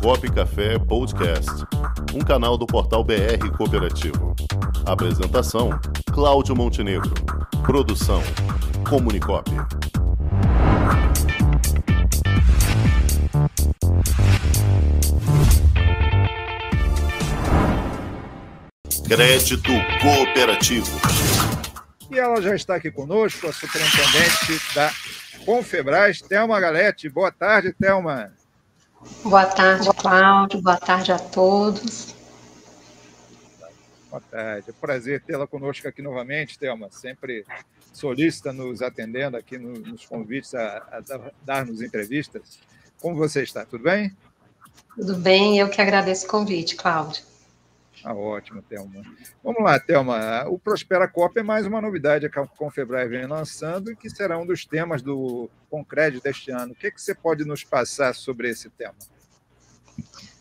Comunicop Café Podcast, um canal do portal BR Cooperativo. Apresentação: Cláudio Montenegro. Produção: Comunicop. Crédito Cooperativo. E ela já está aqui conosco, a superintendente da Confebras, Thelma Galete. Boa tarde, Thelma. Boa tarde, Cláudio. Boa tarde a todos. Boa tarde. É um prazer tê-la conosco aqui novamente, Thelma. Sempre solícita nos atendendo aqui nos convites a, a dar-nos entrevistas. Como você está? Tudo bem? Tudo bem, eu que agradeço o convite, Cláudio. Ah, ótimo, Thelma. Vamos lá, Thelma. O Prospera Cop é mais uma novidade que a Confebras vem lançando e que será um dos temas do Concred deste ano. O que, é que você pode nos passar sobre esse tema?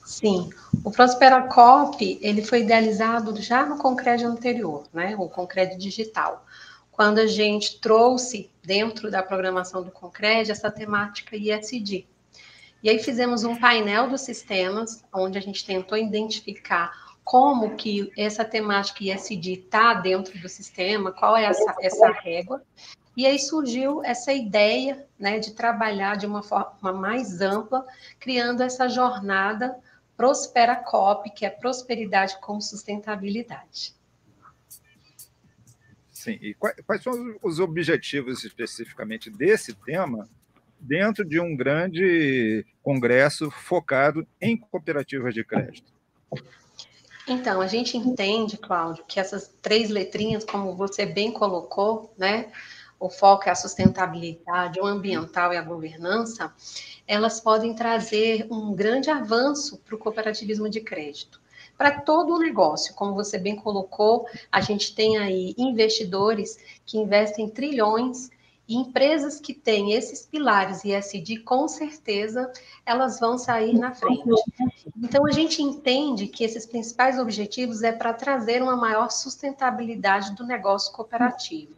Sim, o Prospera Cop ele foi idealizado já no Concred anterior, né? o Concred digital, quando a gente trouxe dentro da programação do Concred essa temática ISD. E aí fizemos um painel dos sistemas, onde a gente tentou identificar como que essa temática ISD está dentro do sistema, qual é essa, essa régua, e aí surgiu essa ideia né, de trabalhar de uma forma mais ampla, criando essa jornada Prospera Cop, que é prosperidade com sustentabilidade. Sim, e quais são os objetivos especificamente desse tema dentro de um grande congresso focado em cooperativas de crédito? Então, a gente entende, Cláudio, que essas três letrinhas, como você bem colocou, né? O foco é a sustentabilidade, o ambiental e a governança, elas podem trazer um grande avanço para o cooperativismo de crédito. Para todo o negócio, como você bem colocou, a gente tem aí investidores que investem trilhões e empresas que têm esses pilares ISD, com certeza, elas vão sair na frente. Então, a gente entende que esses principais objetivos é para trazer uma maior sustentabilidade do negócio cooperativo.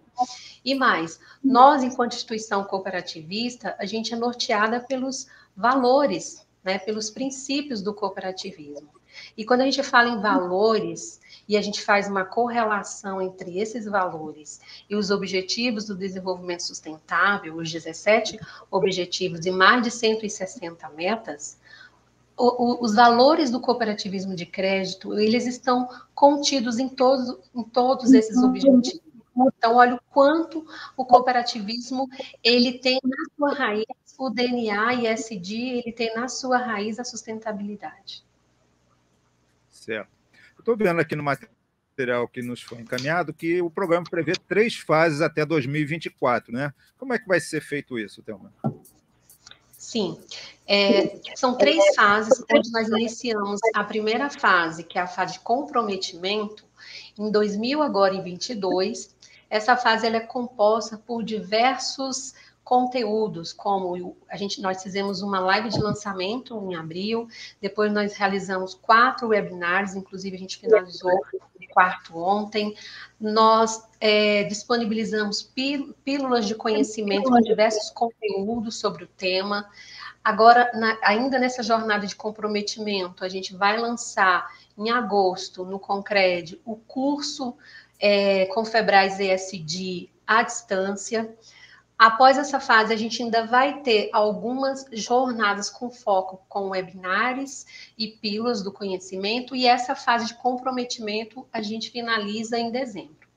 E mais, nós, enquanto instituição cooperativista, a gente é norteada pelos valores, né, pelos princípios do cooperativismo. E quando a gente fala em valores, e a gente faz uma correlação entre esses valores e os objetivos do desenvolvimento sustentável, os 17 objetivos e mais de 160 metas, o, o, os valores do cooperativismo de crédito, eles estão contidos em todos, em todos esses uhum. objetivos. Então, olha o quanto o cooperativismo ele tem na sua raiz o DNA e SD, ele tem na sua raiz a sustentabilidade. Certo. Estou vendo aqui no material que nos foi encaminhado que o programa prevê três fases até 2024, né? Como é que vai ser feito isso, Thelma? Sim, é, são três fases onde nós iniciamos a primeira fase, que é a fase de comprometimento, em 2022. Essa fase ela é composta por diversos conteúdos, como a gente, nós fizemos uma live de lançamento em abril, depois nós realizamos quatro webinars, inclusive a gente finalizou o quarto ontem, nós é, disponibilizamos pílulas de conhecimento com diversos conteúdos sobre o tema. Agora, na, ainda nessa jornada de comprometimento, a gente vai lançar em agosto, no Concred, o curso é, Confebras ESD à distância. Após essa fase, a gente ainda vai ter algumas jornadas com foco com webinars e pílulas do conhecimento, e essa fase de comprometimento a gente finaliza em dezembro.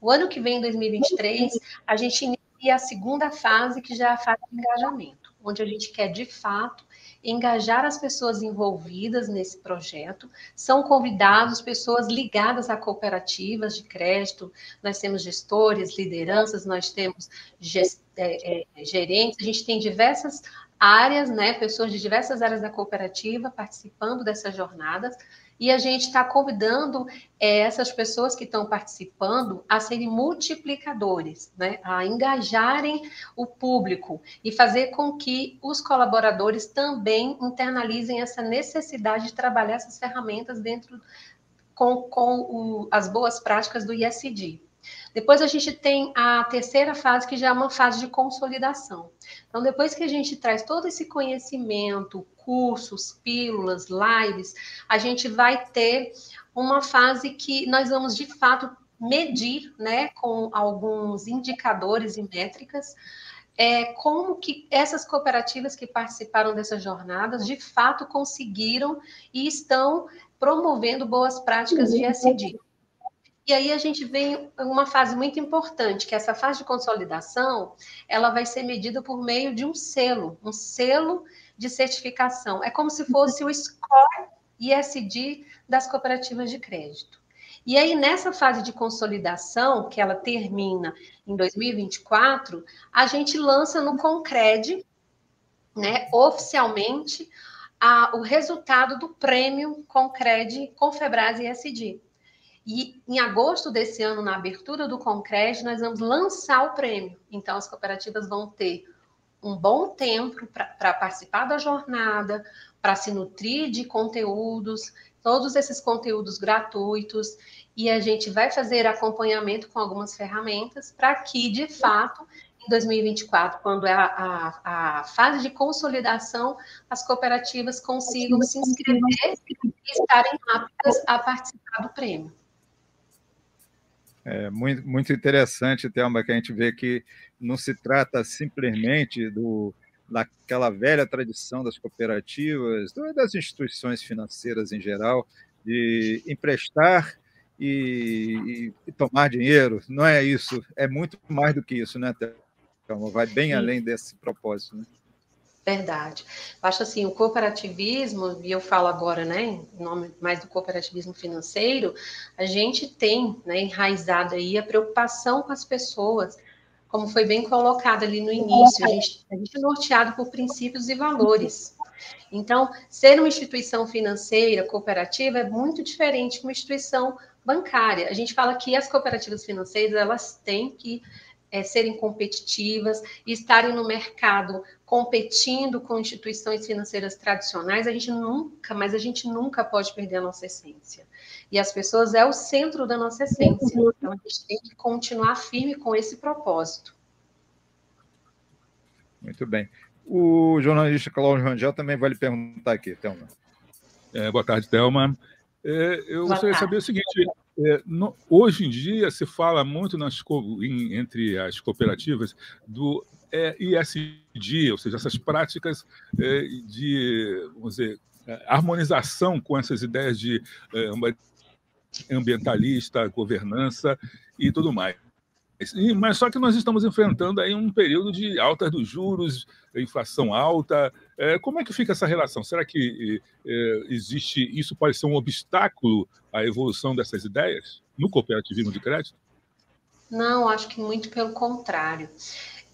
O ano que vem, 2023, a gente inicia a segunda fase, que já é a fase de engajamento, onde a gente quer, de fato, engajar as pessoas envolvidas nesse projeto. São convidados pessoas ligadas a cooperativas de crédito, nós temos gestores, lideranças, nós temos gest, é, é, gerentes, a gente tem diversas áreas, né, pessoas de diversas áreas da cooperativa participando dessas jornadas e a gente está convidando é, essas pessoas que estão participando a serem multiplicadores, né? a engajarem o público e fazer com que os colaboradores também internalizem essa necessidade de trabalhar essas ferramentas dentro com, com o, as boas práticas do ISD. Depois a gente tem a terceira fase, que já é uma fase de consolidação. Então, depois que a gente traz todo esse conhecimento, cursos, pílulas, lives, a gente vai ter uma fase que nós vamos, de fato, medir, né, com alguns indicadores e métricas, é, como que essas cooperativas que participaram dessas jornadas, de fato, conseguiram e estão promovendo boas práticas de SD. E aí a gente vem uma fase muito importante, que essa fase de consolidação, ela vai ser medida por meio de um selo, um selo de certificação. É como se fosse o score ISD das cooperativas de crédito. E aí, nessa fase de consolidação, que ela termina em 2024, a gente lança no Concred, né, oficialmente, a, o resultado do prêmio Concred Confebras ISD. E em agosto desse ano, na abertura do Concred, nós vamos lançar o prêmio. Então, as cooperativas vão ter um bom tempo para participar da jornada, para se nutrir de conteúdos, todos esses conteúdos gratuitos, e a gente vai fazer acompanhamento com algumas ferramentas para que, de fato, em 2024, quando é a, a, a, fase de consolidação, as cooperativas consigam se inscrever e estarem aptas a participar do prêmio. É muito, muito interessante, Thelma, que a gente vê que não se trata simplesmente do, daquela velha tradição das cooperativas, das instituições financeiras em geral, de emprestar e, e, tomar dinheiro. Não é isso, é muito mais do que isso, né, Thelma? Vai bem Sim. além desse propósito. Né? Verdade. Acho assim, o cooperativismo, e eu falo agora, né, em nome mais do cooperativismo financeiro, a gente tem, né, enraizado aí a preocupação com as pessoas, como foi bem colocado ali no início, a gente, a gente é norteado por princípios e valores. Então, ser uma instituição financeira, cooperativa, é muito diferente de uma instituição bancária. A gente fala que as cooperativas financeiras, elas têm que é, serem competitivas e estarem no mercado competindo com instituições financeiras tradicionais, a gente nunca, mas a gente nunca pode perder a nossa essência. E as pessoas é o centro da nossa essência. Então a gente tem que continuar firme com esse propósito. Muito bem. O jornalista Cláudio Rangel também vai lhe perguntar aqui, Thelma. É, boa tarde, Thelma. É, eu boa gostaria de saber o seguinte: é, no, hoje em dia se fala muito nas, em, entre as cooperativas do é, ISD, ou seja, essas práticas é, de vamos dizer, é, harmonização com essas ideias de é, ambientalista, governança e tudo mais. Mas só que nós estamos enfrentando aí um período de alta dos juros, inflação alta. É, como é que fica essa relação? Será que é, existe isso pode ser um obstáculo à evolução dessas ideias no cooperativismo de crédito? Não, acho que muito pelo contrário.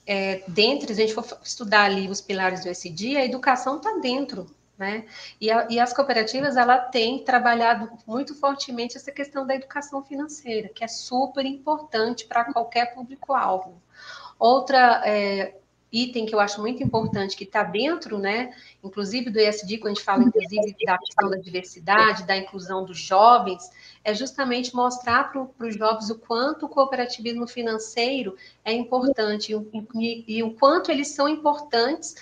É, dentre, se a gente for estudar ali os pilares do SD, a educação está dentro né? E, a, e, as cooperativas ela têm trabalhado muito fortemente essa questão da educação financeira, que é super importante para qualquer público-alvo. Outra é, item que eu acho muito importante, que está dentro, né, inclusive do ESG, quando a gente fala, inclusive, da questão da diversidade, da inclusão dos jovens, é justamente mostrar para os jovens o quanto o cooperativismo financeiro é importante e, e, e o quanto eles são importantes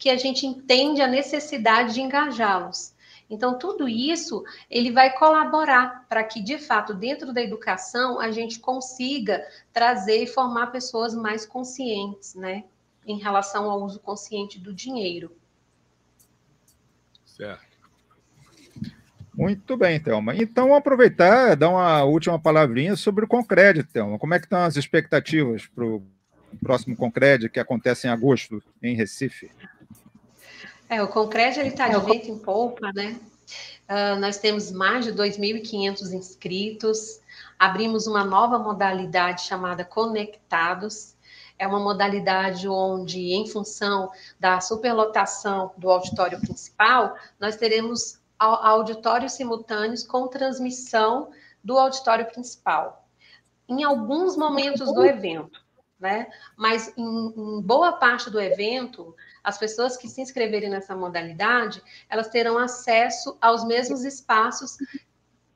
que a gente entende a necessidade de engajá-los. Então, tudo isso ele vai colaborar para que, de fato, dentro da educação, a gente consiga trazer e formar pessoas mais conscientes, né, em relação ao uso consciente do dinheiro. Certo. Muito bem, Thelma. Então, aproveitar, dar uma última palavrinha sobre o Concred, Thelma. Como é que estão as expectativas para o próximo Concred, que acontece em agosto, em Recife? É, o Concred está de vento em polpa, né? Uh, nós temos mais de 2.500 inscritos. Abrimos uma nova modalidade chamada Conectados. É uma modalidade onde, em função da superlotação do auditório principal, nós teremos auditórios simultâneos com transmissão do auditório principal. Em alguns momentos do evento, né? Mas em, em boa parte do evento, as pessoas que se inscreverem nessa modalidade, elas terão acesso aos mesmos espaços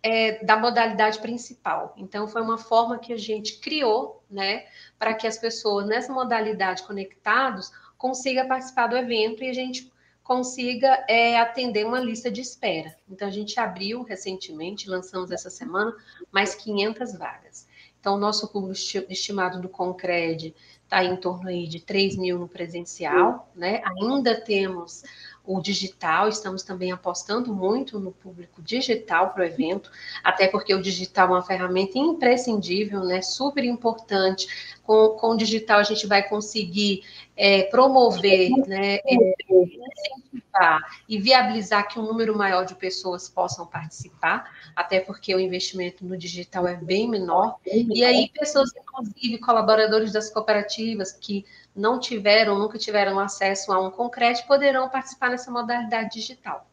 é, da modalidade principal. Então, foi uma forma que a gente criou, né, para que as pessoas nessa modalidade conectados consigam participar do evento e a gente consiga é, atender uma lista de espera. Então, a gente abriu recentemente, lançamos essa semana, mais 500 vagas. Então, nosso público estimado do Concred está em torno aí de 3 mil no presencial, né? Ainda temos o digital, estamos também apostando muito no público digital para o evento, até porque o digital é uma ferramenta imprescindível, né, super importante. Com, com o digital a gente vai conseguir é, promover, né, incentivar e viabilizar que um número maior de pessoas possam participar, até porque o investimento no digital é bem menor. E aí pessoas, inclusive colaboradores das cooperativas que não tiveram, nunca tiveram acesso a um concreto, poderão participar nessa modalidade digital.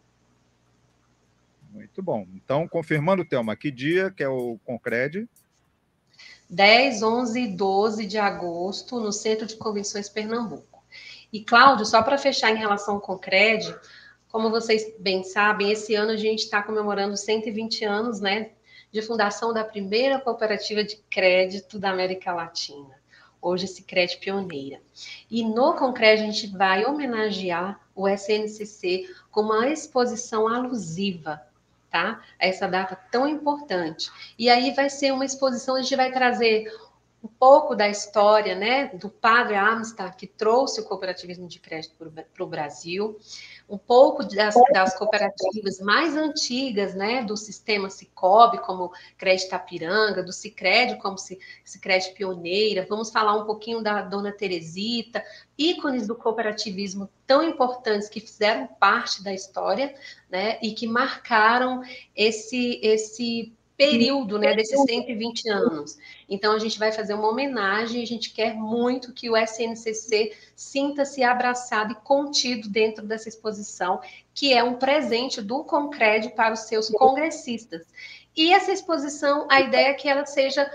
Muito bom. Então, confirmando, Thelma, que dia que é o Concred? 10, 11 e 12 de agosto, no Centro de Convenções Pernambuco. E, Cláudio, só para fechar em relação ao Concred, como vocês bem sabem, esse ano a gente está comemorando 120 anos né, de fundação da primeira cooperativa de crédito da América Latina hoje Sicredi Pioneira. E no Concreto a gente vai homenagear o SNCC com uma exposição alusiva, tá? Essa data tão importante. E aí vai ser uma exposição, a gente vai trazer um pouco da história, né, do padre Amistad, que trouxe o cooperativismo de crédito para o Brasil, um pouco das, das, cooperativas mais antigas, né, do sistema Cicobi, como Crédito Apiranga, do Cicred, como Cicred Pioneira, vamos falar um pouquinho da Dona Teresita, ícones do cooperativismo tão importantes que fizeram parte da história, né, e que marcaram esse, esse período né, desses 120 anos. Então, a gente vai fazer uma homenagem, a gente quer muito que o SNCC sinta-se abraçado e contido dentro dessa exposição, que é um presente do Concred para os seus congressistas. E essa exposição, a ideia é que ela seja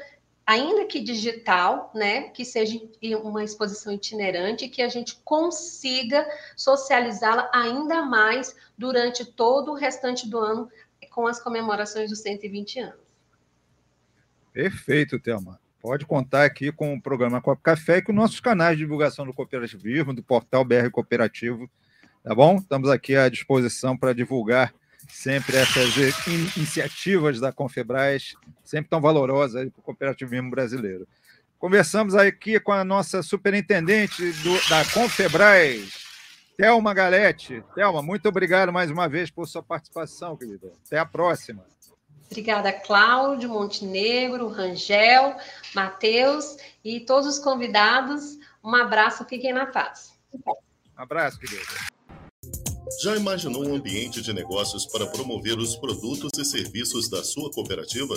ainda que digital, né, que seja uma exposição itinerante, que a gente consiga socializá-la ainda mais durante todo o restante do ano, com as comemorações dos 120 anos. Perfeito, Thelma. Pode contar aqui com o programa Copa Café e com nossos canais de divulgação do cooperativismo, do portal BR Cooperativo, tá bom? Estamos aqui à disposição para divulgar sempre essas iniciativas da Confebras, sempre tão valorosas para o cooperativismo brasileiro. Conversamos aqui com a nossa superintendente do, da Confebras, Thelma Galete. Thelma, muito obrigado mais uma vez por sua participação, querida. Até a próxima. Obrigada, Cláudio, Montenegro, Rangel, Matheus e todos os convidados. Um abraço, fiquem na paz. Um abraço, querida. Já imaginou um ambiente de negócios para promover os produtos e serviços da sua cooperativa?